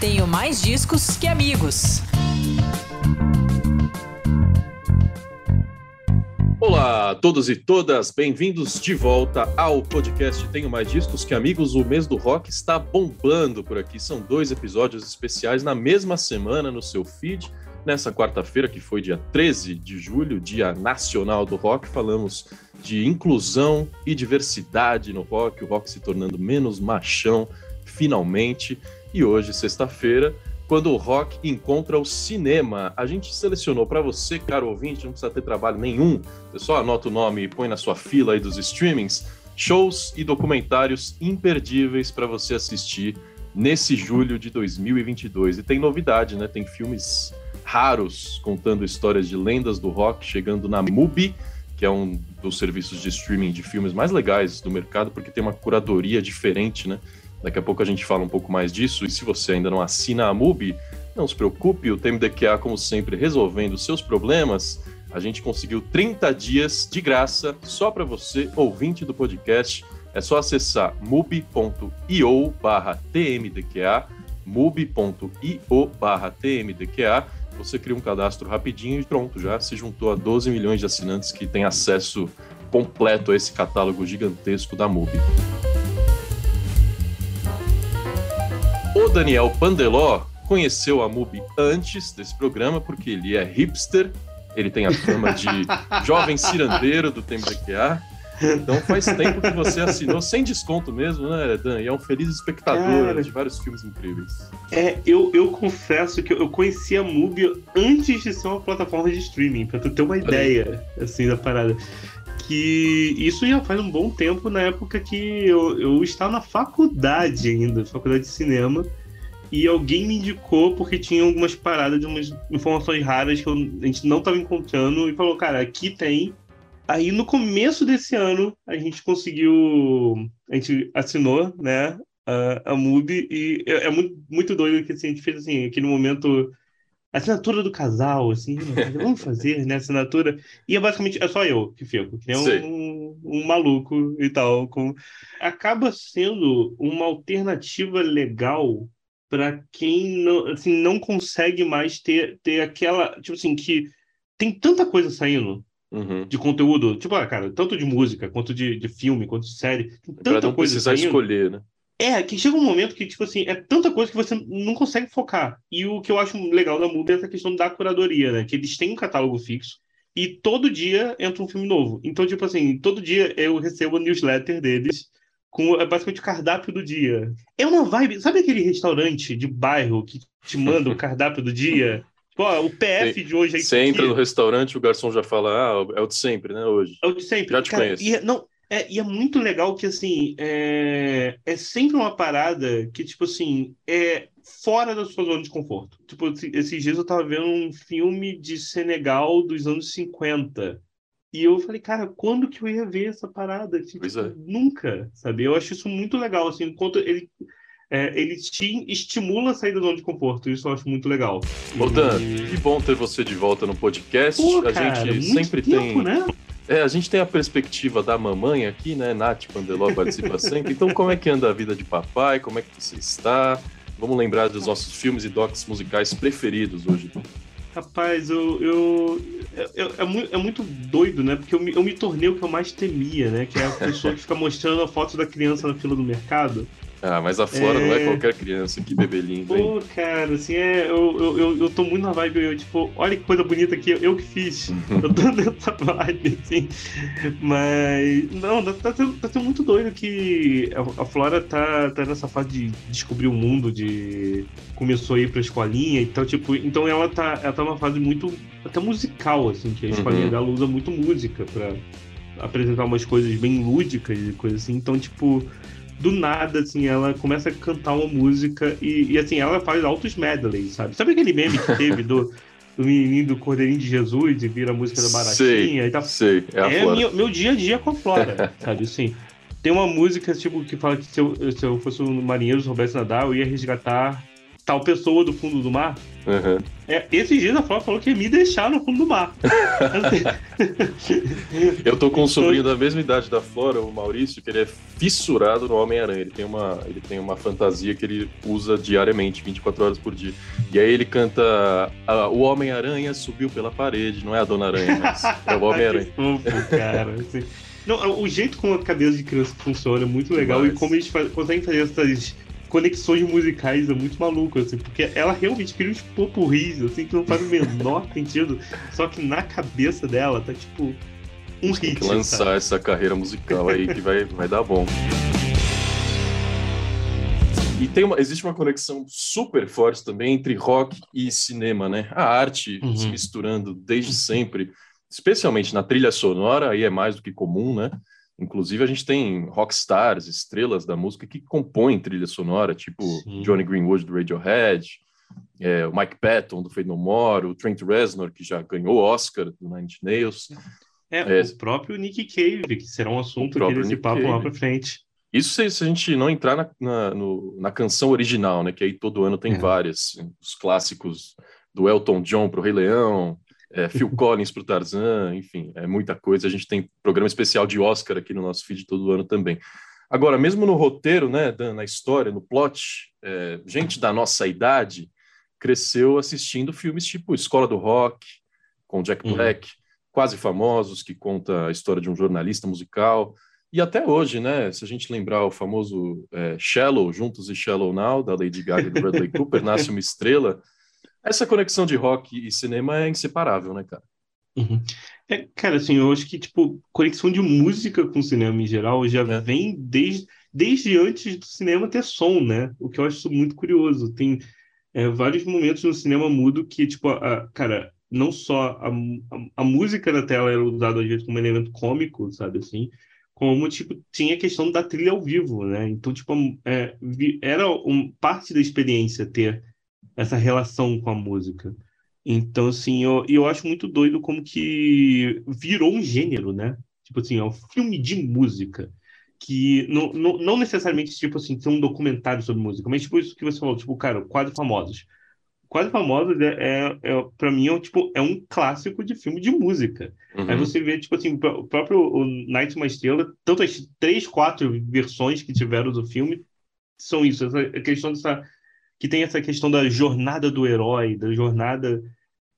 Tenho mais discos que amigos. Olá a todos e todas, bem-vindos de volta ao podcast Tenho Mais Discos que Amigos. O mês do rock está bombando por aqui. São dois episódios especiais na mesma semana no seu feed. Nessa quarta-feira, que foi dia 13 de julho, Dia Nacional do Rock, falamos de inclusão e diversidade no rock, o rock se tornando menos machão, finalmente. E hoje, sexta-feira, quando o rock encontra o cinema. A gente selecionou para você, caro ouvinte, não precisa ter trabalho nenhum, você só anota o nome e põe na sua fila aí dos streamings, shows e documentários imperdíveis para você assistir nesse julho de 2022. E tem novidade, né? Tem filmes raros contando histórias de lendas do rock chegando na MUBI, que é um dos serviços de streaming de filmes mais legais do mercado, porque tem uma curadoria diferente, né? Daqui a pouco a gente fala um pouco mais disso. E se você ainda não assina a MUBI, não se preocupe, o TMDQA, como sempre, resolvendo seus problemas. A gente conseguiu 30 dias de graça só para você, ouvinte do podcast. É só acessar mubi.io barra TMDQA, mubi.io barra TMDQA. Você cria um cadastro rapidinho e pronto, já se juntou a 12 milhões de assinantes que têm acesso completo a esse catálogo gigantesco da MUBI. O Daniel Pandeló conheceu a MUBI antes desse programa, porque ele é hipster, ele tem a fama de jovem cirandeiro do TMDQA. Então faz tempo que você assinou sem desconto mesmo, né, Dan? E é um feliz espectador Cara, de vários filmes incríveis. É, eu, eu confesso que eu conheci a MUBI antes de ser uma plataforma de streaming, pra tu ter uma ideia, assim, da parada que isso já faz um bom tempo na época que eu, eu estava na faculdade ainda, faculdade de cinema, e alguém me indicou porque tinha algumas paradas de umas informações raras que eu, a gente não estava encontrando e falou, cara, aqui tem. Aí no começo desse ano a gente conseguiu, a gente assinou, né, a, a MUBI e é, é muito, muito doido que assim, a gente fez assim, aquele momento assinatura do casal, assim, vamos fazer, né, assinatura. E é basicamente, é só eu que fico, que nem um, um, maluco e tal. Com... Acaba sendo uma alternativa legal para quem não, assim, não consegue mais ter, ter aquela, tipo assim, que tem tanta coisa saindo uhum. de conteúdo, tipo, ah, cara, tanto de música, quanto de, de filme, quanto de série, tem tanta pra não coisa precisar saindo. escolher, né? É, que chega um momento que, tipo assim, é tanta coisa que você não consegue focar. E o que eu acho legal da MUBI é essa questão da curadoria, né? Que eles têm um catálogo fixo e todo dia entra um filme novo. Então, tipo assim, todo dia eu recebo a newsletter deles com é basicamente o cardápio do dia. É uma vibe. Sabe aquele restaurante de bairro que te manda o cardápio do dia? Tipo, ó, o PF de hoje é Você entra no restaurante, o garçom já fala, ah, é o de sempre, né, hoje. É o de sempre. Já te Cara, conheço. E, não, é, e é muito legal que, assim, é, é sempre uma parada que, tipo assim, é fora da sua zona de conforto. Tipo, esses dias eu tava vendo um filme de Senegal dos anos 50. E eu falei, cara, quando que eu ia ver essa parada? Tipo, é. Nunca, sabe? Eu acho isso muito legal, assim, enquanto ele... É, ele te estimula a sair da zona de conforto, isso eu acho muito legal. Botan, e... que bom ter você de volta no podcast. Pô, a cara, gente sempre tempo, tem. Né? É, a gente tem a perspectiva da mamãe aqui, né? Nath Pandeló participa sempre. Então, como é que anda a vida de papai? Como é que você está? Vamos lembrar dos nossos filmes e docs musicais preferidos hoje. Rapaz, eu, eu, eu, é, muito, é muito doido, né? Porque eu me, eu me tornei o que eu mais temia, né? Que é a pessoa que fica mostrando a foto da criança na fila do mercado. Ah, mas a Flora é... não é qualquer criança, que bebê lindo, hein? Pô, cara, assim, é, eu, eu, eu, eu tô muito na vibe, eu, tipo, olha que coisa bonita aqui, eu que fiz. eu tô nessa vibe, assim. Mas, não, tá, tá, sendo, tá sendo muito doido que a, a, Flora tá, tá nessa fase de descobrir o mundo, de... Começou a ir pra escolinha, então, tipo, então ela tá, ela tá numa fase muito, até musical, assim, que a escolinha uhum. dela usa muito música pra apresentar umas coisas bem lúdicas e coisas assim, então, tipo do nada, assim, ela começa a cantar uma música e, e assim, ela faz altos medleys, sabe? Sabe aquele meme que teve do, do menino do Cordeirinho de Jesus e vira a música da Baratinha sei, e tal? Sei, é, é meu, meu dia a dia com a Flora, sabe? Assim, tem uma música, tipo, que fala que se eu, se eu fosse um marinheiro, soubesse nadar, eu ia resgatar tal pessoa do fundo do mar. Uhum. É, esses dias a Flora falou que ia me deixar no fundo do mar. Eu tô com um sobrinho da mesma idade da Flora, o Maurício, que ele é fissurado no Homem-Aranha. Ele tem uma, ele tem uma fantasia que ele usa diariamente, 24 horas por dia. E aí ele canta O Homem-Aranha subiu pela parede, não é a Dona Aranha, mas é o Homem-Aranha. cara. Assim. Não, o jeito como a cabeça de criança funciona é muito legal Mas... e como eles faz, conseguem fazer essas conexões musicais é muito maluco, assim, porque ela realmente cria uns popurris, assim, que não faz o menor sentido, só que na cabeça dela tá tipo um hit. Tem que lançar sabe? essa carreira musical aí que vai, vai dar bom. E tem uma, existe uma conexão super forte também entre rock e cinema, né? A arte uhum. se misturando desde sempre, especialmente na trilha sonora, aí é mais do que comum, né? Inclusive, a gente tem rockstars, estrelas da música que compõem trilha sonora, tipo Sim. Johnny Greenwood do Radiohead, é, o Mike Patton do Fade No More, o Trent Reznor, que já ganhou o Oscar do Nine Inch Nails. É, é, o próprio Nick Cave, que será um assunto nesse papo Cave. lá pra frente. Isso se, se, a gente não entrar na, na, no, na, canção original, né? Que aí todo ano tem é. várias. Os clássicos do Elton John pro Rei Leão, é, Phil Collins para o Tarzan, enfim, é muita coisa. A gente tem programa especial de Oscar aqui no nosso feed todo ano também. Agora, mesmo no roteiro, né, na história, no plot, é, gente da nossa idade cresceu assistindo filmes tipo Escola do Rock, com Jack uhum. Black, uhum. Quase Famosos, que conta a história de um jornalista musical. E até hoje, né, se a gente lembrar o famoso é, Shallow, Juntos e Shallow Now, da Lady Gaga e do Bradley Cooper, Nasce uma Estrela, essa conexão de rock e cinema é inseparável, né, cara? Uhum. É, cara, assim, eu acho que, tipo, conexão de música com cinema em geral já é. vem desde, desde antes do cinema ter som, né? O que eu acho muito curioso. Tem é, vários momentos no cinema mudo que, tipo, a, cara, não só a, a, a, música na tela era usada às vezes como elemento cômico, sabe assim, como, tipo, tinha a questão da trilha ao vivo, né? Então, tipo, é, era um, parte da experiência ter essa relação com a música. Então, assim, eu, eu acho muito doido como que virou um gênero, né? Tipo assim, é um filme de música. Que não, não, não necessariamente, tipo assim, ser um documentário sobre música, mas tipo isso que você falou, tipo, cara, quadros famosos. Quadros famosos é, é, é para mim, é, tipo, é um clássico de filme de música. Uhum. Aí você vê, tipo assim, o próprio o Night Uma Estrela, tanto as três, quatro versões que tiveram do filme são isso, essa questão dessa que tem essa questão da jornada do herói, da jornada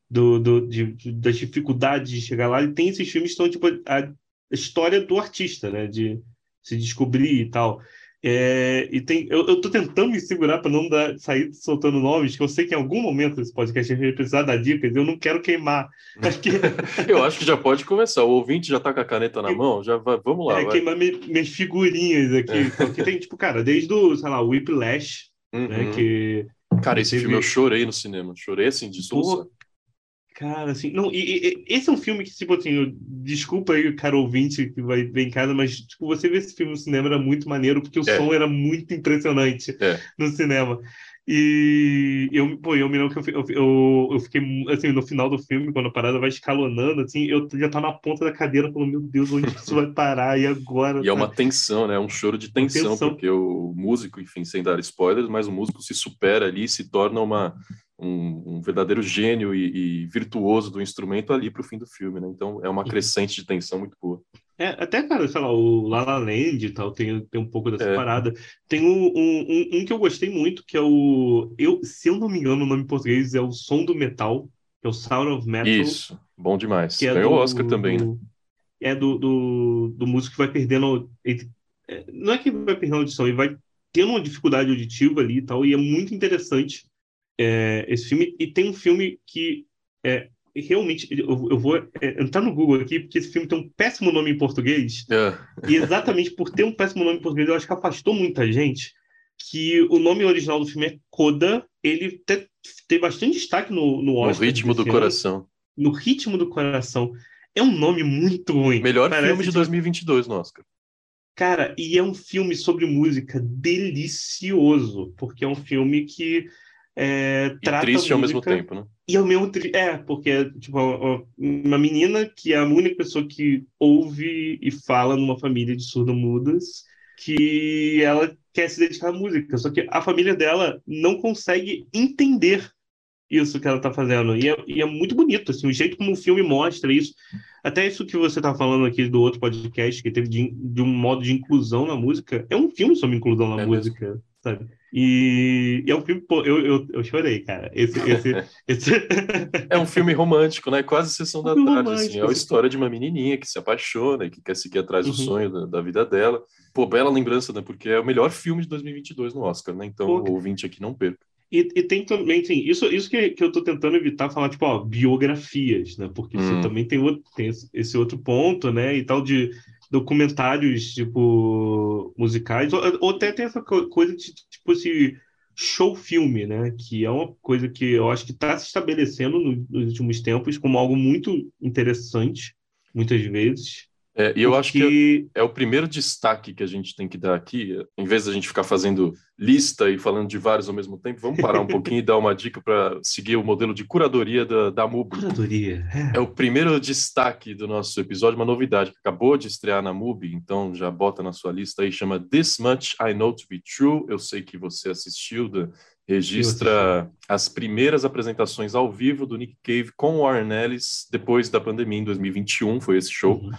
do, do de, das dificuldades de chegar lá. E tem esses filmes que são tipo a história do artista, né? De se descobrir e tal. É, e tem, eu, eu tô tentando me segurar para não dar, sair soltando nomes, que eu sei que em algum momento desse podcast a gente vai precisar dar dicas, eu não quero queimar. Acho que... eu acho que já pode começar. O ouvinte já tá com a caneta na mão, já vai, vamos lá. É, vai. queimar me, minhas figurinhas aqui. É. Porque tem, tipo, cara, desde o, sei lá, o Whiplash, uhum. Né, que Cara, esse filme eu chorei no cinema. Chorei assim, de solução. Cara, assim, não, e, e, esse é um filme que, tipo assim, eu, desculpa aí o cara ouvinte que vai ver em casa, mas, tipo, você ver esse filme no cinema era muito maneiro, porque o é. som era muito impressionante é. no cinema. E eu, pô, eu me lembro que eu, eu, eu fiquei, assim, no final do filme, quando a parada vai escalonando, assim, eu já tá na ponta da cadeira falando, meu Deus, onde isso vai parar? E agora? E é uma tensão, né? É um choro de tensão, tensão, porque o músico, enfim, sem dar spoilers, mas o músico se supera ali, se torna uma, um, um verdadeiro gênio e, e, virtuoso do instrumento ali para o fim do filme, né? Então é uma crescente de tensão muito boa. É, até, cara, sei lá, o La La Land e tal, tem, tem um pouco dessa é. parada. Tem um, um, um, que eu gostei muito, que é o... Eu, se eu não me engano, o nome em português é o Som do Metal, que é o Sound of Metal. Isso, bom demais. Que é Ganhou o Oscar também, do, né? É do, do, do músico que vai perdendo... Ele, é, não é que vai perdendo a audição, ele vai tendo uma dificuldade auditiva ali e tal, e é muito interessante é, esse filme. E tem um filme que é, realmente, eu, eu vou é, entrar no Google aqui, porque esse filme tem um péssimo nome em português. É. E exatamente por ter um péssimo nome em português, eu acho que afastou muita gente. Que o nome original do filme é Coda. Ele te, tem bastante destaque no, no Oscar. No ritmo do coração. No ritmo do coração. É um nome muito ruim. Melhor Parece filme de 2022 no Oscar. Cara, e é um filme sobre música delicioso, porque é um filme que é, e triste ao mesmo tempo, né? E ao mesmo tempo, é, porque tipo, uma menina que é a única pessoa que ouve e fala numa família de surdo-mudas. que ela quer se dedicar à música, só que a família dela não consegue entender isso que ela está fazendo. E é, e é, muito bonito, assim, o jeito como o filme mostra isso. Até isso que você está falando aqui do outro podcast, que teve de, de, um modo de inclusão na música, é um filme sobre inclusão na é música, mesmo. Sabe? E, e, é um filme, pô, eu, eu, eu chorei, cara. Esse, esse, esse... é um filme romântico, né? Quase sessão da tarde, assim. É a história de uma menininha que se apaixona e que quer seguir atrás do uhum. sonho da, da, vida dela. Pô, bela lembrança, né? Porque é o melhor filme de 2022 no Oscar, né? Então, pô, o ouvinte aqui não perca. E, e, tem também, assim, isso, isso que, que eu tô tentando evitar falar, tipo, ó, biografias, né? Porque hum. isso também tem, outro, tem esse outro ponto, né? E tal de documentários, tipo, musicais, ou, ou até tem essa coisa de, tipo, esse show filme, né? Que é uma coisa que eu acho que está se estabelecendo no, nos últimos tempos como algo muito interessante, muitas vezes. É, e eu acho que é, é, o primeiro destaque que a gente tem que dar aqui. Em vez da gente ficar fazendo lista e falando de vários ao mesmo tempo, vamos parar um pouquinho e dar uma dica para seguir o modelo de curadoria da, da MUBI. Curadoria. É. é. o primeiro destaque do nosso episódio, uma novidade que acabou de estrear na MUBI, então já bota na sua lista aí, chama This Much I Know to Be True. Eu sei que você assistiu, da, registra as primeiras apresentações ao vivo do Nick Cave com o Warren Ellis depois da pandemia em 2021, foi esse show. Uhum.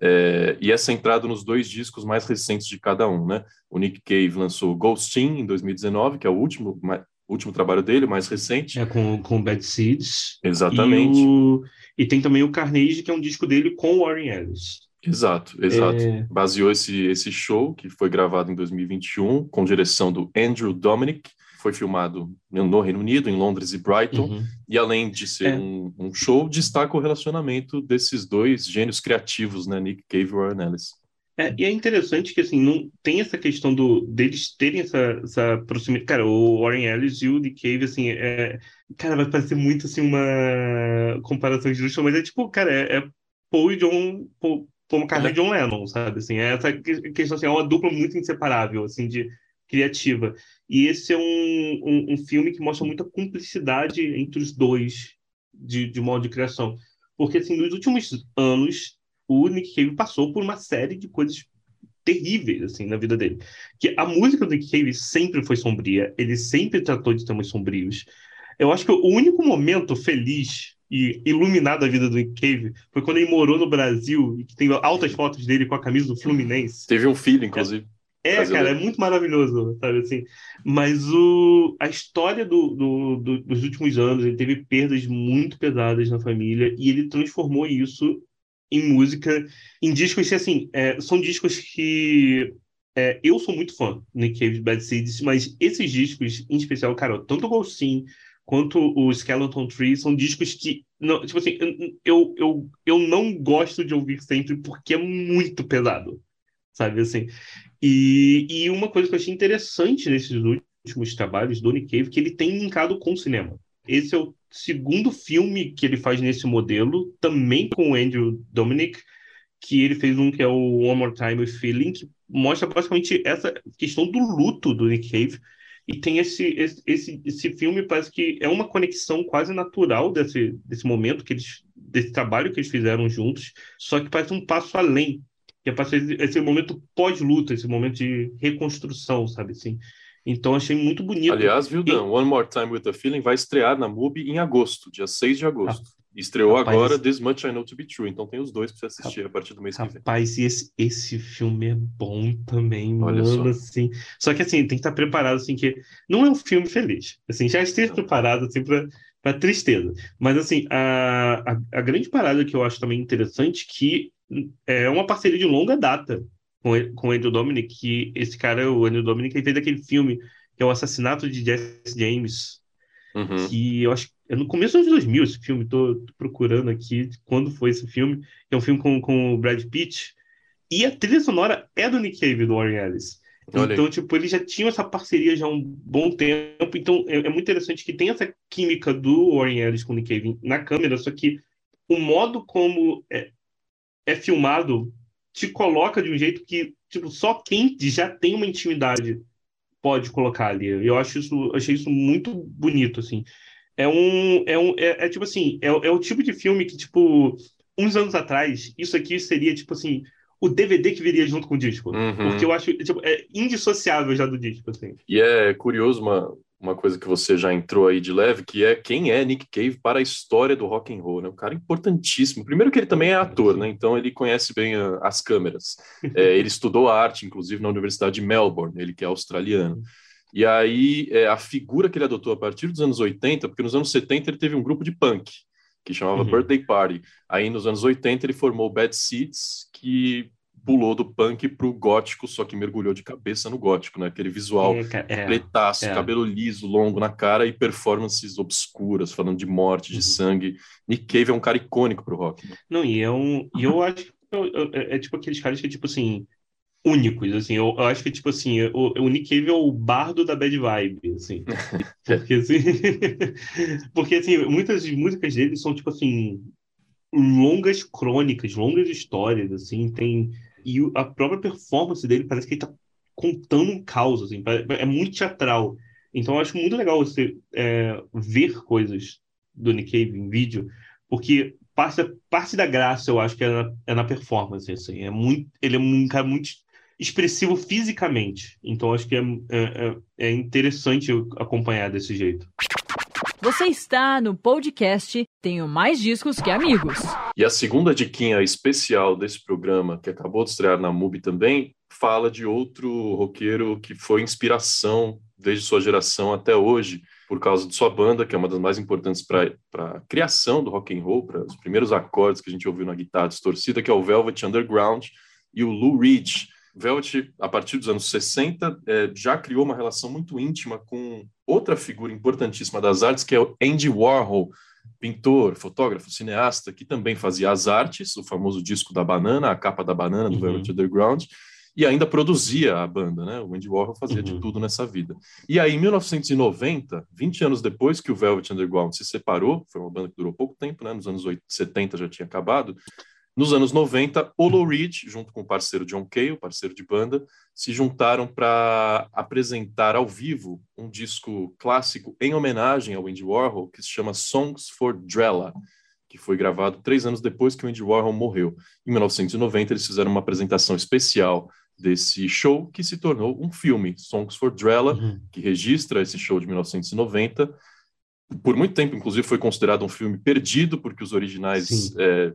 É, e é centrado nos dois discos mais recentes de cada um, né? O Nick Cave lançou Ghostin em 2019, que é o último, mais, último trabalho dele, mais recente. É com, com Bad Seeds. Exatamente. E, o... e, tem também o Carnage, que é um disco dele com Warren Ellis. Exato, exato. É... Baseou esse, esse show, que foi gravado em 2021, com direção do Andrew Dominic, foi filmado no Reino Unido, em Londres e Brighton, uhum. e além de ser é. um, um, show, destaca o relacionamento desses dois gênios criativos, né, Nick Cave e Warren Ellis. É, e é interessante que, assim, não tem essa questão do, deles terem essa, essa proximidade. Cara, o Warren Ellis e o Nick Cave, assim, é... Cara, vai parecer muito, assim, uma comparação de luxo, mas é tipo, cara, é, é Paul e John... Paul, Paul McCartney e John Lennon, sabe? Assim, é essa questão, assim, é uma dupla muito inseparável, assim, de criativa. E esse é um, um, um, filme que mostra muita cumplicidade entre os dois de, de modo de criação. Porque, assim, nos últimos anos, o Nick Cave passou por uma série de coisas terríveis, assim, na vida dele. Que a música do Nick Cave sempre foi sombria, ele sempre tratou de temas sombrios. Eu acho que o único momento feliz e iluminado da vida do Nick Cave foi quando ele morou no Brasil e que tem altas fotos dele com a camisa do Fluminense. Teve um filho, inclusive. É, cara, é muito maravilhoso, sabe assim. Mas o, a história do, do, do, dos últimos anos, ele teve perdas muito pesadas na família e ele transformou isso em música, em discos que, assim, é, são discos que é, eu sou muito fã, Nick Cave Bad Seeds, mas esses discos, em especial, cara, tanto o Ghostin quanto o Skeleton Tree são discos que, não, tipo assim, eu, eu, eu não gosto de ouvir sempre porque é muito pesado, sabe assim. E, e uma coisa que eu achei interessante nesses últimos trabalhos do Nick Cave, que ele tem linkado com o cinema. Esse é o segundo filme que ele faz nesse modelo, também com o Andrew Dominic, que ele fez um que é o One More Time Feeling, que mostra basicamente essa questão do luto do Nick Cave. E tem esse, esse, esse, esse filme, parece que é uma conexão quase natural desse, desse momento, que eles, desse trabalho que eles fizeram juntos, só que parece um passo além que é para ser esse momento pós-luta, esse momento de reconstrução, sabe assim. Então achei muito bonito. Aliás, viu, Dan, e... One More Time with the Feeling vai estrear na MUBI em agosto, dia 6 de agosto. Ah, Estreou rapaz, agora This Much I Know to Be True, então tem os dois para você assistir rapaz, a partir do mês que vem. Rapaz, e esse, esse filme é bom também, Olha mano, só. assim. Só que assim, tem que estar preparado assim que não é um filme feliz. Assim, já esteja preparado assim para para tristeza. Mas assim, a, a, a, grande parada que eu acho também interessante que é uma parceria de longa data com, com o Andrew Dominic, que esse cara, o Andrew Dominic, ele fez aquele filme que é o Assassinato de Jesse James, uhum. que eu acho é no começo dos 2000 esse filme, tô, tô, procurando aqui quando foi esse filme, que é um filme com, com o Brad Pitt, e a trilha sonora é do Nick Cave, do Warren Ellis. Olha então, aí. tipo, eles já tinham essa parceria já há um bom tempo, então é, é, muito interessante que tem essa química do Warren Ellis com o Nick Cave na câmera, só que o modo como é, é filmado te coloca de um jeito que tipo, só quem já tem uma intimidade pode colocar ali. Eu acho isso, achei isso muito bonito, assim. É um, é um, é, é tipo assim, é, é o tipo de filme que tipo uns anos atrás isso aqui seria tipo assim o DVD que viria junto com o disco. Uhum. Porque eu acho, tipo, é indissociável já do disco, assim. E é curioso uma, uma coisa que você já entrou aí de leve, que é quem é Nick Cave para a história do rock and roll, né? Um cara importantíssimo. Primeiro que ele também é ator, né? Então ele conhece bem a, as câmeras. É, ele estudou arte, inclusive, na Universidade de Melbourne, ele que é australiano. E aí é, a figura que ele adotou a partir dos anos 80, porque nos anos 70 ele teve um grupo de punk que chamava uhum. Birthday Party. Aí nos anos 80 ele formou Bad Seeds, que pulou do punk pro gótico, só que mergulhou de cabeça no gótico, né? Aquele visual é, é, pretaço, é. cabelo liso, longo na cara e performances obscuras, falando de morte, de uhum. sangue. Nick Cave é um cara icônico pro rock. Né? Não, e é um, e eu acho que é, é, tipo aqueles caras que tipo assim únicos, assim, eu, eu acho que tipo assim, o, o Nick Cave é o bardo da bad vibe, assim. Porque assim, porque assim, muitas músicas dele são tipo assim longas crônicas, longas histórias, assim, tem e a própria performance dele parece que ele tá contando um caos, assim, é muito teatral. Então eu acho muito legal você é, ver coisas do Nick Cave em vídeo, porque parte parte da graça eu acho que é na, é na performance, assim, é muito, ele é um cara muito expressivo fisicamente, então acho que é, é, é, é interessante acompanhar desse jeito. Você está no podcast Tenho Mais Discos Que Amigos. E a segunda diquinha especial desse programa, que acabou de estrear na MUBI também, fala de outro roqueiro que foi inspiração desde sua geração até hoje, por causa de sua banda, que é uma das mais importantes para a criação do rock and roll, para os primeiros acordes que a gente ouviu na guitarra distorcida, que é o Velvet Underground e o Lou Reed. Velvet, a partir dos anos 60, é, já criou uma relação muito íntima com outra figura importantíssima das artes, que é o Andy Warhol, pintor, fotógrafo, cineasta, que também fazia as artes, o famoso disco da banana, a capa da banana do uhum. Velvet Underground, e ainda produzia a banda, né? O Andy Warhol fazia uhum. de tudo nessa vida. E aí, em 1990, 20 anos depois que o Velvet Underground se separou, foi uma banda que durou pouco tempo, né? Nos anos 70 já tinha acabado, nos anos 90, o Lou Reed, junto com o parceiro John Cale, parceiro de banda, se juntaram para apresentar ao vivo um disco clássico em homenagem ao Andy Warhol, que se chama Songs for Drella, que foi gravado três anos depois que o Andy Warhol morreu. Em 1990, eles fizeram uma apresentação especial desse show, que se tornou um filme, Songs for Drella, uhum. que registra esse show de 1990. Por muito tempo, inclusive, foi considerado um filme perdido, porque os originais é,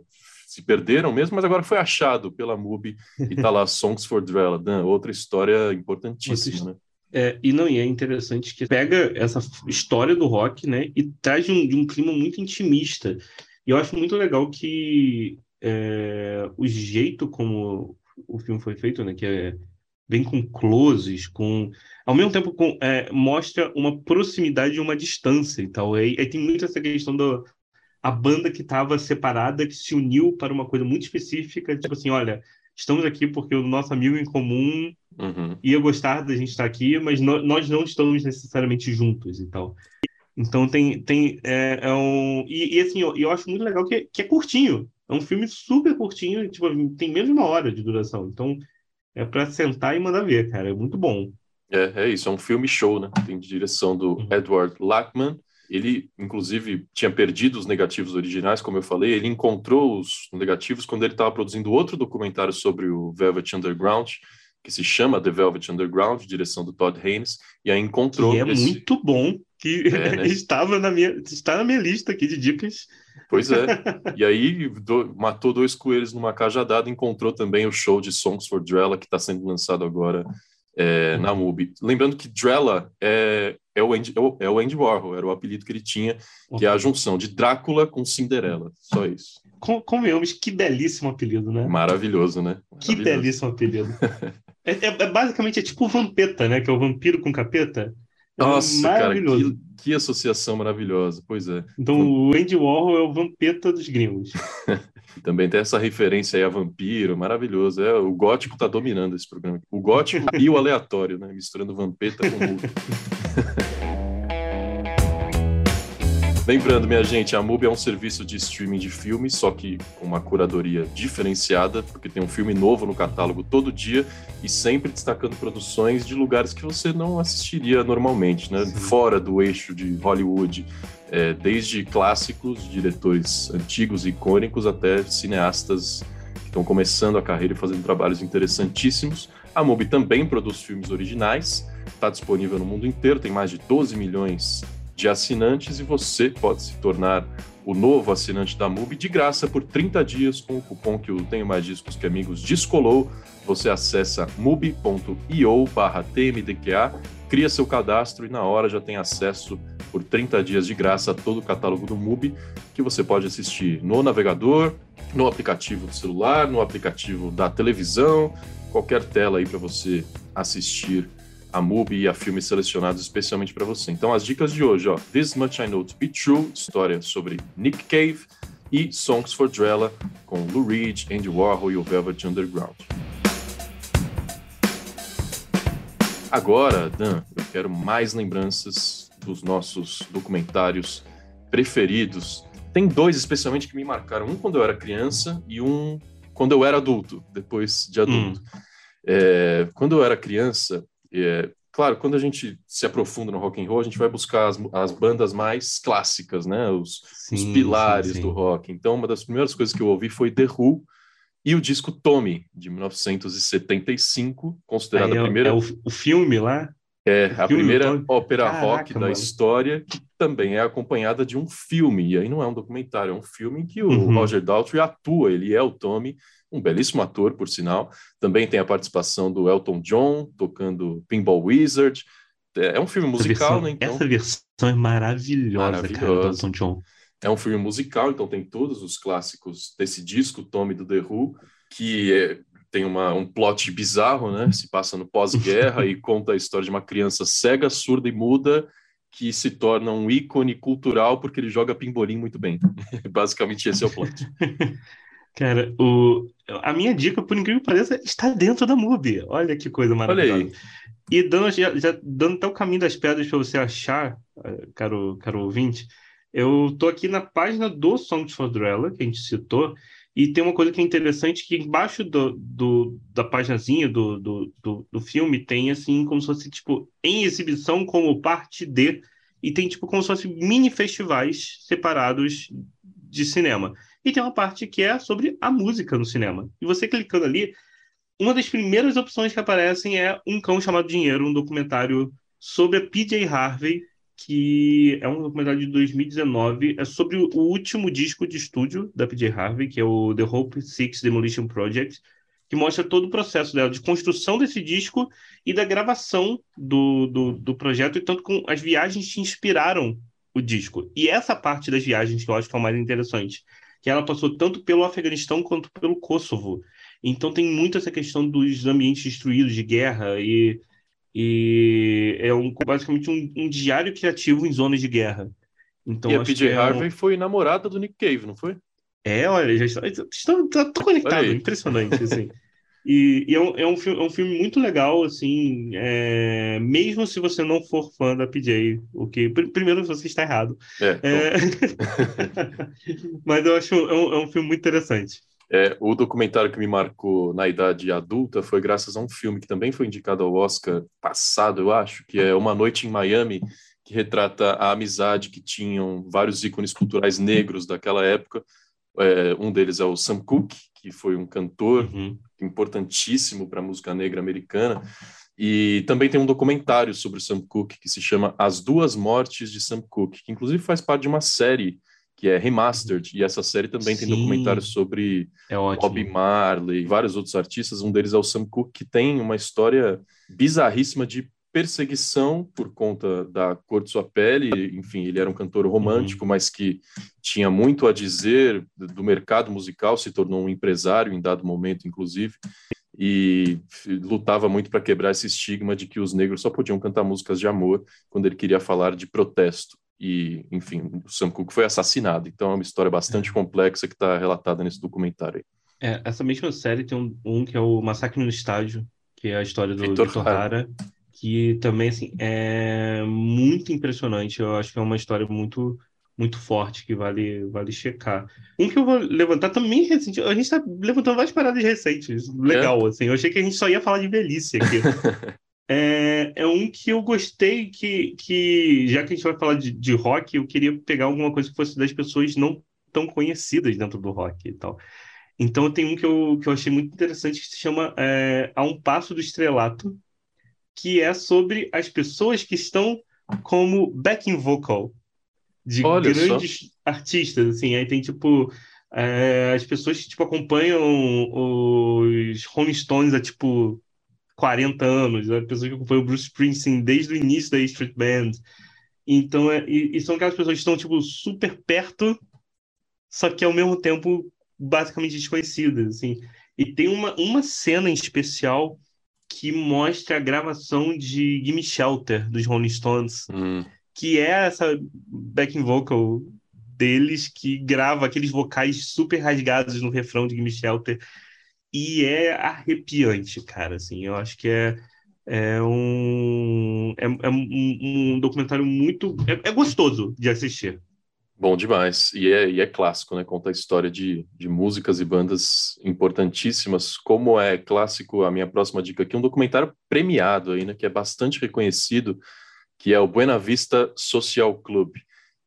se perderam mesmo, mas agora foi achado pela MUBI e tá lá Songs for Drella, outra história importantíssima, né? É, e não, e é interessante que pega essa história do rock, né, e traz de um, de um clima muito intimista. E eu acho muito legal que é, o jeito como o filme foi feito, né, que é bem com closes, com ao mesmo tempo com, é, mostra uma proximidade e uma distância e tal. E tem muito essa questão do, a banda que estava separada, que se uniu para uma coisa muito específica, tipo assim, olha, estamos aqui porque o nosso amigo em comum uhum. ia gostar da gente estar aqui, mas no, nós não estamos necessariamente juntos e tal. Então tem, tem é, é um e, e, assim eu, eu acho muito legal que, que é curtinho, é um filme super curtinho, tipo tem menos de uma hora de duração, então é para sentar e mandar ver, cara, é muito bom. É, é isso, é um filme show, né? Tem direção do uhum. Edward Lachman ele, inclusive, tinha perdido os negativos originais, como eu falei. Ele encontrou os negativos quando ele estava produzindo outro documentário sobre o Velvet Underground, que se chama The Velvet Underground, direção do Todd Haynes, e aí encontrou. Que é esse... muito bom, que é, né? estava na minha, está na minha lista aqui de dicas. Pois é. E aí do, matou dois coelhos numa cajadada, encontrou também o show de Songs for Drella, que está sendo lançado agora é, na MUBI. Lembrando que Drella é, é, o Andy, é, o, é o Andy Warhol, era o apelido que ele tinha, que é a junção de Drácula com Cinderela, só isso. Com, convenhamos, que belíssimo apelido, né? Maravilhoso, né? Maravilhoso. Que belíssimo apelido. é, é, é, basicamente é tipo o Vampeta, né? Que é o vampiro com capeta. É Nossa, cara, que, que associação maravilhosa, pois é. Então o Andy Warhol é o Vampeta dos gringos. Também tem essa referência aí a vampiro, maravilhoso. É, o gótico tá dominando esse programa. O gótico e o aleatório, né? Misturando vampeta com MUBI. Lembrando, minha gente, a MUBI é um serviço de streaming de filmes, só que com uma curadoria diferenciada, porque tem um filme novo no catálogo todo dia e sempre destacando produções de lugares que você não assistiria normalmente, né? Sim. Fora do eixo de Hollywood é, desde clássicos, diretores antigos, icônicos, até cineastas que estão começando a carreira e fazendo trabalhos interessantíssimos. A MUBI também produz filmes originais, está disponível no mundo inteiro, tem mais de 12 milhões de assinantes e você pode se tornar o novo assinante da MUBI de graça por 30 dias com o cupom que o Tenho Mais Discos que Amigos descolou. Você acessa mubi.io barra TMDQA, cria seu cadastro e na hora já tem acesso por 30 dias de graça a todo o catálogo do MUBI que você pode assistir no navegador, no aplicativo do celular, no aplicativo da televisão, qualquer tela aí para você assistir a MUBI e a filmes selecionados especialmente para você. Então, as dicas de hoje, ó, This Much I Know to Be True, história sobre Nick Cave, e Songs for Drella, com Lou Reed, Andy Warhol e o Velvet Underground. Agora, Dan, eu quero mais lembranças dos nossos documentários preferidos. Tem dois especialmente que me marcaram, um quando eu era criança e um quando eu era adulto, depois de adulto. Hum. É, quando eu era criança, é, claro, quando a gente se aprofunda no rock and roll, a gente vai buscar as, as bandas mais clássicas, né? Os, sim, os pilares sim, sim. do rock. Então, uma das primeiras coisas que eu ouvi foi The Who e o disco Tommy, de 1975, considerado é, a primeira... É o, o filme lá? É, a primeira ópera Caraca, rock mano. da história, que também é acompanhada de um filme. E aí não é um documentário, é um filme em que o uhum. Roger Daltrey atua, ele é o Tommy, um belíssimo ator, por sinal. Também tem a participação do Elton John, tocando Pinball Wizard. É, é um filme musical, versão, né? Então... Essa versão é maravilhosa, maravilhosa. cara, do Elton John. É um filme musical, então tem todos os clássicos desse disco, Tommy do The Who, que é, tem uma, um plot bizarro, né? Se passa no pós-guerra e conta a história de uma criança cega, surda e muda que se torna um ícone cultural porque ele joga pimbolim muito bem. Basicamente esse é o plot. Cara, o... a minha dica, por incrível que pareça, está dentro da MUBI. Olha que coisa maravilhosa. E dando, já, já dando até o caminho das pedras para você achar, eh, caro, caro ouvinte, eu tô aqui na página do Songs for Drella, que a gente citou, e tem uma coisa que é interessante, que embaixo do, do, da páginazinha do, do, do, do filme tem, assim, como se fosse, tipo, em exibição como parte de, e tem, tipo, como se fosse mini festivais separados de cinema e tem uma parte que é sobre a música no cinema. E você clicando ali, uma das primeiras opções que aparecem é Um Cão Chamado Dinheiro, um documentário sobre a PJ Harvey, que é um documentário de 2019, é sobre o último disco de estúdio da PJ Harvey, que é o The Hope Six Demolition Project, que mostra todo o processo dela de construção desse disco e da gravação do, do, do projeto, e tanto com as viagens que inspiraram o disco. E essa parte das viagens que eu acho que é o mais interessante que ela passou tanto pelo Afeganistão quanto pelo Kosovo. Então tem muito essa questão dos ambientes destruídos de guerra e, e é um, basicamente um, um diário criativo em zonas de guerra. Então, e a PJ Harvey é um... foi namorada do Nick Cave, não foi? É, olha, já está, estou, estou conectado, impressionante, assim. E, e é, um, é, um filme, é um filme muito legal, assim, é, mesmo se você não for fã da PJ, o que primeiro você está errado. É, é... Mas eu acho é um, é um filme muito interessante. É, o documentário que me marcou na idade adulta foi graças a um filme que também foi indicado ao Oscar passado, eu acho, que é Uma Noite em Miami, que retrata a amizade que tinham vários ícones culturais negros daquela época. Um deles é o Sam Cooke, que foi um cantor uhum. importantíssimo para a música negra americana. E também tem um documentário sobre o Sam Cooke que se chama As Duas Mortes de Sam Cooke, que inclusive faz parte de uma série que é remastered, e essa série também Sim. tem documentários sobre é Bob Marley e vários outros artistas, um deles é o Sam Cooke, que tem uma história bizarríssima de perseguição por conta da cor de sua pele, enfim, ele era um cantor romântico, uhum. mas que tinha muito a dizer do mercado musical, se tornou um empresário em dado momento, inclusive, e lutava muito para quebrar esse estigma de que os negros só podiam cantar músicas de amor quando ele queria falar de protesto. E, enfim, o Sam Cooke foi assassinado. Então é uma história bastante é. complexa que está relatada nesse documentário aí. É, essa mesma série tem um, um, que é o Massacre no Estádio, que é a história do Victor, Victor Hara que também assim é muito impressionante. Eu acho que é uma história muito muito forte que vale vale checar. Um que eu vou levantar também recente, a gente está levantando várias paradas recentes, legal é. assim. Eu achei que a gente só ia falar de velhice aqui. é, é um que eu gostei que que já que a gente vai falar de, de rock, eu queria pegar alguma coisa que fosse das pessoas não tão conhecidas dentro do rock e tal. Então tem um que eu, que eu achei muito interessante que se chama é, A um Passo do Estrelato, que é sobre as pessoas que estão como backing vocal de Olha grandes só. artistas, assim. Aí tem, tipo, é, as pessoas que, tipo, acompanham os Rolling Stones há, tipo, 40 anos, a pessoa que acompanha o Bruce Springsteen desde o início da Street Band. Então, é, e, e são aquelas pessoas que estão, tipo, super perto, só que ao mesmo tempo basicamente desconhecidas, assim. E tem uma, uma cena em especial que mostra a gravação de Gimme Shelter, dos Rolling Stones, Hum. que é essa backing vocal deles que grava aqueles vocais super rasgados no refrão de Gimme Shelter e é arrepiante, cara, assim, eu acho que é é um é, é um, um documentário muito é, é gostoso de assistir. Bom demais. E é, e é clássico, né? Conta a história de, de músicas e bandas importantíssimas. Como é clássico, a minha próxima dica aqui, um documentário premiado aí, né? Que é bastante reconhecido, que é o Buena Vista Social Club.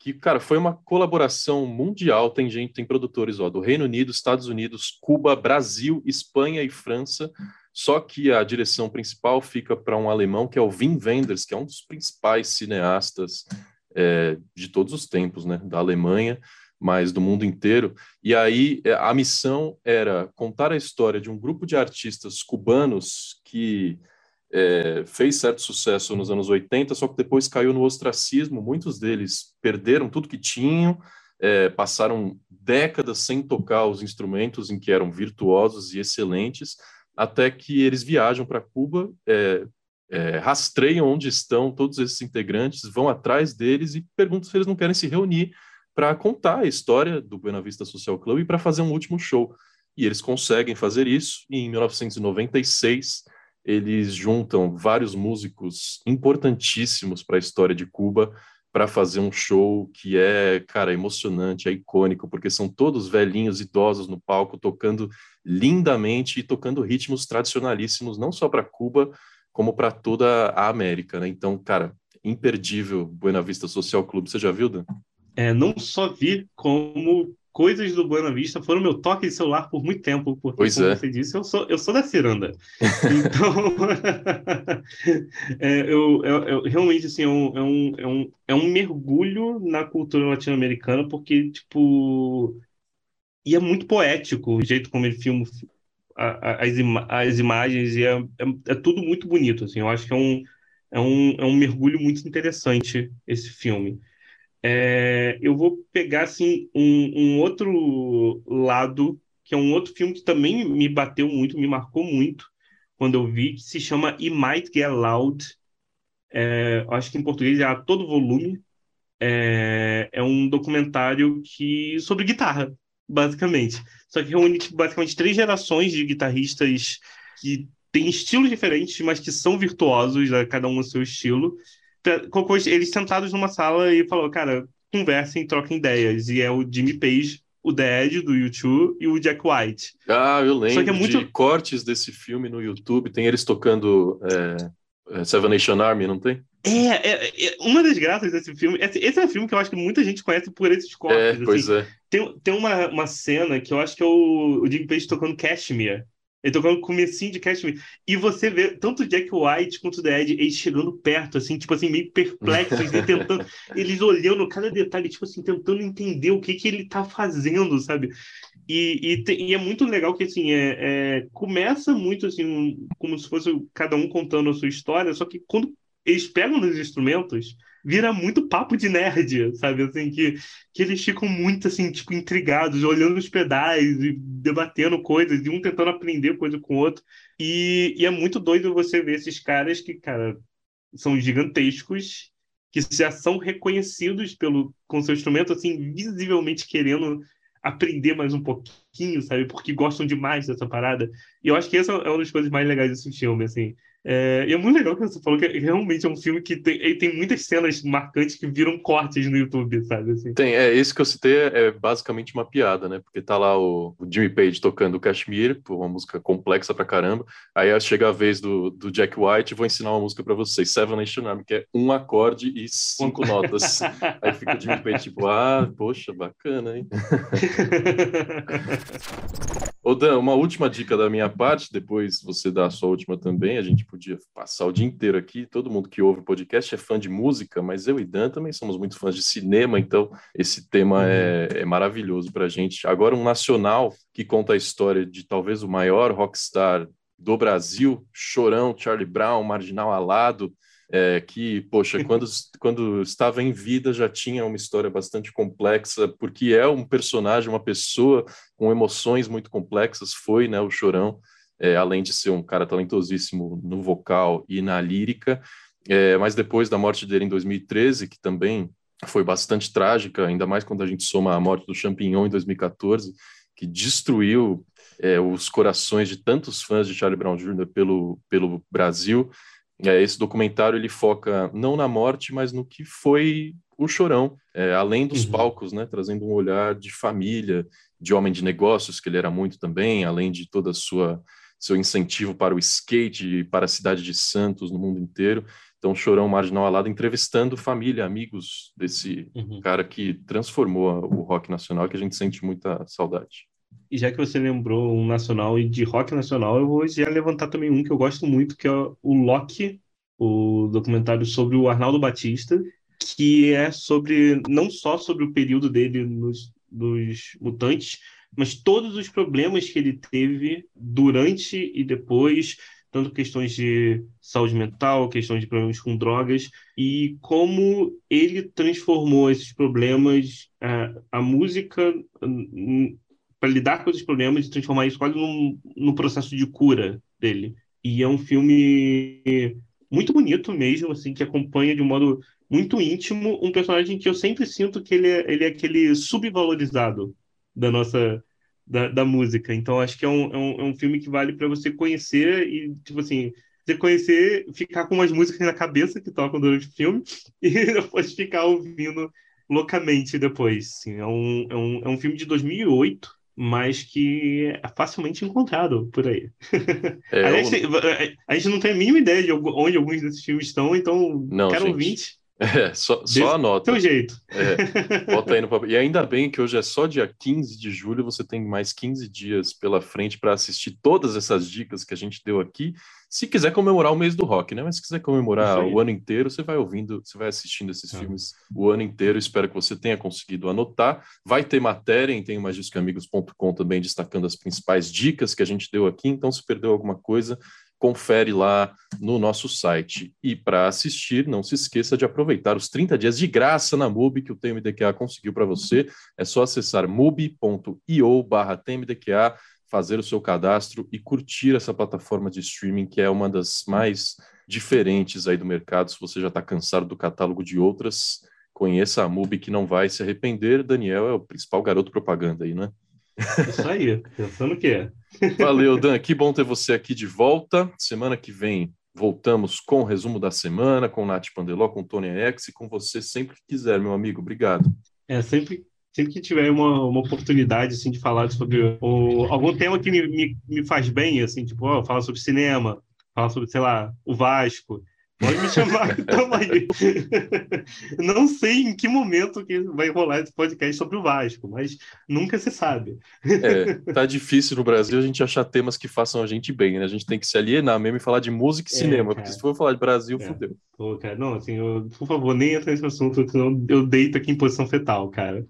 Que, cara, foi uma colaboração mundial. Tem gente, tem produtores ó, do Reino Unido, Estados Unidos, Cuba, Brasil, Espanha e França. Só que a direção principal fica para um alemão que é o Wim Wenders, que é um dos principais cineastas é, de todos os tempos, né, da Alemanha, mas do mundo inteiro. E aí é, a missão era contar a história de um grupo de artistas cubanos que é, fez certo sucesso nos anos 80, só que depois caiu no ostracismo. Muitos deles perderam tudo que tinham, é, passaram décadas sem tocar os instrumentos em que eram virtuosos e excelentes, até que eles viajam para Cuba, é, é, rastreiam onde estão todos esses integrantes, vão atrás deles e perguntam se eles não querem se reunir para contar a história do Buena Vista Social Club e para fazer um último show. E eles conseguem fazer isso, e em 1996 eles juntam vários músicos importantíssimos para a história de Cuba para fazer um show que é, cara, emocionante, é icônico, porque são todos velhinhos, idosos no palco, tocando lindamente e tocando ritmos tradicionalíssimos, não só para Cuba, como para toda a América, né? Então, cara, imperdível Buena Vista Social Club. Você já viu, Dan? É, não só vi, como coisas do Buena Vista foram meu toque de celular por muito tempo, porque, pois como é. você disse, eu sou, eu sou da ciranda. Então, é, eu, eu, eu, realmente, assim, é um, é, um, é, um, é um mergulho na cultura latino-americana, porque, tipo... E é muito poético o jeito como ele filma as, ima as imagens e é, é, é, tudo muito bonito, assim. Eu acho que é um, é um, é um mergulho muito interessante esse filme. É, eu vou pegar, assim, um, um outro lado, que é um outro filme que também me bateu muito, me marcou muito quando eu vi, que se chama It Might Get Loud. É, acho que em português é a todo volume. É, é um documentário que sobre guitarra, basicamente. Só que reúne tipo, basicamente três gerações de guitarristas que têm estilos diferentes, mas que são virtuosos, né, cada um no seu estilo. Colocou eles sentados numa sala e falou, cara, conversem, troquem ideias. E é o Jimmy Page, o Dead do YouTube e o Jack White. Ah, eu lembro Só que é muito... de cortes desse filme no YouTube. Tem eles tocando é, Seven Nation Army, não tem? É, é, é, uma das graças desse filme. Esse é um filme que eu acho que muita gente conhece por esses cortes. É, assim. pois é. Tem, tem uma, uma cena que eu acho que é o, o Jim Page tocando Cashmere. Ele tocando comecinho de Cashmere. E você vê tanto o Jack White quanto o The Ed, eles chegando perto, assim, tipo assim, meio perplexos, assim, tentando, eles olhando cada detalhe, tipo assim, tentando entender o que que ele tá fazendo, sabe? E, e, te, e é muito legal que, assim, é, é, começa muito, assim, como se fosse cada um contando a sua história, só que quando eles pegam nos instrumentos, vira muito papo de nerd, sabe? Assim, que, que eles ficam muito, assim, tipo, intrigados, olhando os pedais e debatendo coisas, e um tentando aprender coisa com o outro. E, e é muito doido você ver esses caras que, cara, são gigantescos, que já são reconhecidos pelo, com seu instrumento, assim, visivelmente querendo aprender mais um pouquinho, sabe? Porque gostam demais dessa parada. E eu acho que essa é uma das coisas mais legais desse filme, assim. É, e é muito legal que você falou que realmente é um filme que tem, tem muitas cenas marcantes que viram cortes no YouTube, sabe? Assim. Tem, é, esse que eu citei é, é basicamente uma piada, né? Porque tá lá o, o Jimmy Page tocando o Kashmir, uma música complexa pra caramba. Aí chega a vez do, do Jack White, vou ensinar uma música pra vocês, Seven Nation Army, que é um acorde e cinco notas. Aí fica o Jimmy Page tipo, ah, poxa, bacana, hein? Ô Dan, uma última dica da minha parte, depois você dá a sua última também. A gente podia passar o dia inteiro aqui. Todo mundo que ouve o podcast é fã de música, mas eu e Dan também somos muito fãs de cinema, então esse tema é, é maravilhoso para a gente. Agora, um nacional que conta a história de talvez o maior rockstar do Brasil, Chorão, Charlie Brown, Marginal Alado, é, que, poxa, quando, quando estava em vida já tinha uma história bastante complexa, porque é um personagem, uma pessoa com emoções muito complexas, foi né, o Chorão, é, além de ser um cara talentosíssimo no vocal e na lírica, é, mas depois da morte dele em 2013, que também foi bastante trágica, ainda mais quando a gente soma a morte do Champignon em 2014, que destruiu é, os corações de tantos fãs de Charlie Brown Jr. pelo, pelo Brasil. É, esse documentário ele foca não na morte, mas no que foi o Chorão, é, além dos uhum. palcos, né, trazendo um olhar de família, de homem de negócios, que ele era muito também, além de toda a sua seu incentivo para o skate e para a cidade de Santos no mundo inteiro. Então, Chorão Marginal Alado entrevistando família, amigos desse uhum. cara que transformou o rock nacional, que a gente sente muita saudade. E já que você lembrou um nacional e de rock nacional, eu vou já levantar também um que eu gosto muito, que é o Loki, o documentário sobre o Arnaldo Batista, que é sobre não só sobre o período dele nos, nos Mutantes, mas todos os problemas que ele teve durante e depois, tanto questões de saúde mental, questões de problemas com drogas, e como ele transformou esses problemas, a, a música para lidar com esses problemas e transformar isso quase num, num processo de cura dele. E é um filme muito bonito mesmo, assim, que acompanha de um modo muito íntimo um personagem que eu sempre sinto que ele é, ele é aquele subvalorizado da nossa da, da música. Então acho que é um, é um, é um filme que vale para você conhecer e tipo assim você conhecer, ficar com umas músicas na cabeça que tocam durante o filme e depois ficar ouvindo loucamente depois. Assim, é, um, é, um, é um filme de 2008 mas que é facilmente encontrado por aí. É, Aliás, eu... A gente não tem a mínima ideia de onde alguns desses filmes estão, então, não, quero ouvinte. É, só, só anota. Teu jeito. É, bota aí no papel. E ainda bem que hoje é só dia 15 de julho, você tem mais 15 dias pela frente para assistir todas essas dicas que a gente deu aqui se quiser comemorar o mês do rock, né? Mas se quiser comemorar o ano inteiro, você vai ouvindo, você vai assistindo esses é. filmes o ano inteiro. Espero que você tenha conseguido anotar. Vai ter matéria em tenhomaisdiscoamigos.com também destacando as principais dicas que a gente deu aqui. Então, se perdeu alguma coisa, confere lá no nosso site. E para assistir, não se esqueça de aproveitar os 30 dias de graça na MUBI que o TMDQA conseguiu para você. É só acessar mubi.io barra TMDQA fazer o seu cadastro e curtir essa plataforma de streaming que é uma das mais diferentes aí do mercado. Se você já está cansado do catálogo de outras, conheça a MUBI que não vai se arrepender. Daniel é o principal garoto propaganda aí, né? Isso aí, pensando que é. Valeu, Dan. Que bom ter você aqui de volta. Semana que vem voltamos com o resumo da semana, com o Nath Pandeló, com o Tony X e com você sempre que quiser, meu amigo. Obrigado. É, sempre sempre que tiver uma, uma oportunidade assim de falar sobre o, algum tema que me, me, me faz bem, assim, tipo, oh, falar sobre cinema, falar sobre, sei lá, o Vasco, Pode me chamar, então aí. Não sei em que momento que vai rolar esse podcast sobre o Vasco, mas nunca se sabe. É, tá difícil no Brasil a gente achar temas que façam a gente bem, né? A gente tem que se alienar mesmo e falar de música e é, cinema, cara. porque se for falar de Brasil, é. fudeu. Pô, cara, não, assim, eu, por favor, nem entra nesse assunto, senão eu deito aqui em posição fetal, cara.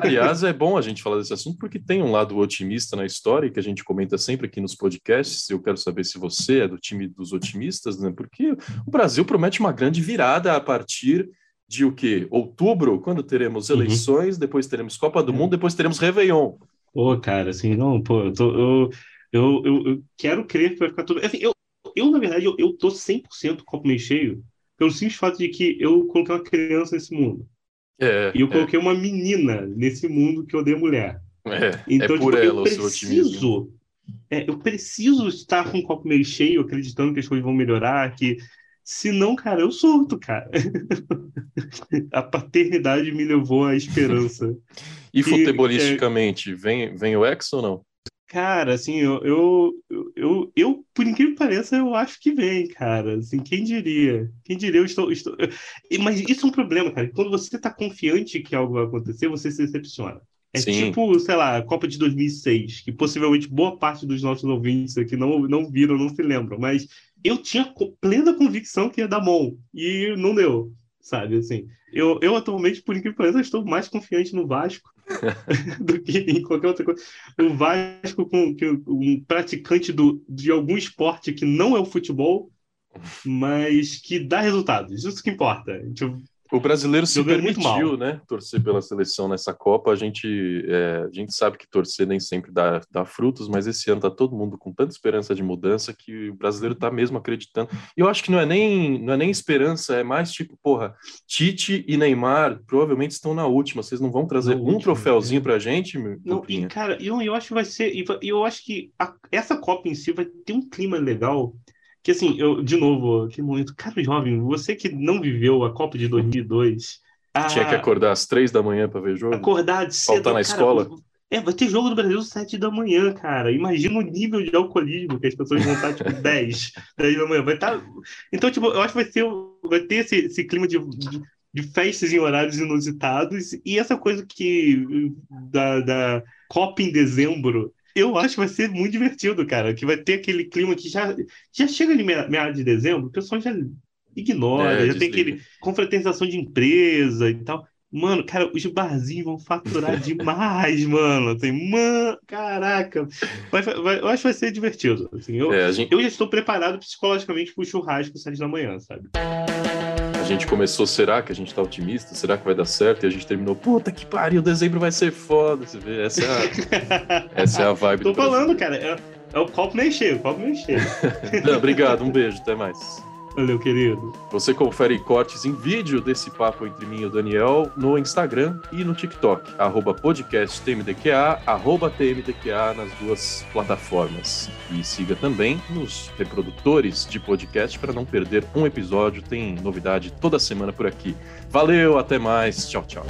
Aliás, é bom a gente falar desse assunto porque tem um lado otimista na história que a gente comenta sempre aqui nos podcasts. Eu quero saber se você é do time dos otimistas, né? Porque o Brasil Brasil promete uma grande virada a partir de o quê? Outubro, quando teremos uhum. eleições, uhum. depois teremos Copa do Mundo, depois teremos Réveillon. Pô, cara, assim, não, pô, eu, tô, eu, eu, eu, eu, quero crer que vai ficar tudo. Assim, eu, eu, na verdade, eu, eu tô 100% copo meio cheio, pelo simples fato de que eu coloquei uma criança nesse mundo. É, e eu coloquei é. uma menina nesse mundo que odeia mulher. É, então, é por tipo, ela eu preciso, é, eu preciso estar com o copo meio cheio, acreditando que as coisas vão melhorar, que se não, cara, eu surto, cara. a paternidade me levou à esperança. e futebolisticamente, é... vem, vem o ex ou não? Cara, assim, eu, eu, eu, eu, por incrível que pareça, eu acho que vem, cara. Assim, quem diria? Quem diria? Eu estou, estou... Mas isso é um problema, cara. Quando você está confiante que algo vai acontecer, você se decepciona. É Sim. tipo, sei lá, a Copa de 2006, que possivelmente boa parte dos nossos ouvintes aqui não, não viram, não se lembram, mas eu tinha plena convicção que ia dar bom, e não deu, sabe, assim. Eu, eu atualmente, por incrível que pareça, estou mais confiante no Vasco do que em qualquer outra coisa. O Vasco, com, um praticante do, de algum esporte que não é o futebol, mas que dá resultados, isso que importa. Tipo, O brasileiro se permitiu, né, torcer pela seleção nessa Copa. A gente, é, a gente sabe que torcer nem sempre dá, dá frutos, mas esse ano tá todo mundo com tanta esperança de mudança que o brasileiro tá mesmo acreditando. E eu acho que não é nem não é nem esperança, é mais tipo, porra, Tite e Neymar provavelmente estão na última. Vocês não vão trazer Na um última, troféuzinho é. pra gente, meu Não, e cara, eu, eu acho que vai ser. Eu acho que a- essa Copa em si vai ter um clima legal. Que assim, eu, de novo, aquele momento, cara, jovem, você que não viveu a Copa de 2002, Tinha que a- acordar às três da manhã pra ver jogo. acordar de cedo. Faltar na cara, escola. É, vai ter jogo do Brasil às 7 da manhã, cara. Imagina o nível de alcoolismo que as pessoas vão estar, tipo, 10, 10 da manhã. Vai estar. Então, tipo, eu acho que vai ter, vai ter esse, esse clima de, de, de festas em horários inusitados. E essa coisa que da, da Copa em dezembro, eu acho que vai ser muito divertido, cara. Que vai ter aquele clima que já, já chega de meia- meados de dezembro, o pessoal já ignora, É, já tem desliga. aquele confraternização de empresa e tal. Mano, cara, os barzinhos vão faturar demais, mano. Assim, mano, caraca. Vai- vai- eu acho que vai ser divertido. Assim, eu, É, gente, eu já estou preparado psicologicamente pro churrasco às 7 da manhã, sabe? A gente começou, será que a gente tá otimista? Será que vai dar certo? E a gente terminou, puta que pariu, dezembro vai ser foda. Você vê, essa é a, essa é a vibe Tô do Brasil. falando, cara. É, é o copo meio cheio, o copo meio cheio. Não, obrigado, um beijo, até mais. Valeu, querido. Você confere cortes em vídeo desse papo entre mim e o Daniel no Instagram e no TikTok, arroba podcast TMDQA, arroba TMDQA nas duas plataformas. E siga também nos reprodutores de podcast para não perder um episódio, tem novidade toda semana por aqui. Valeu, até mais, tchau, tchau.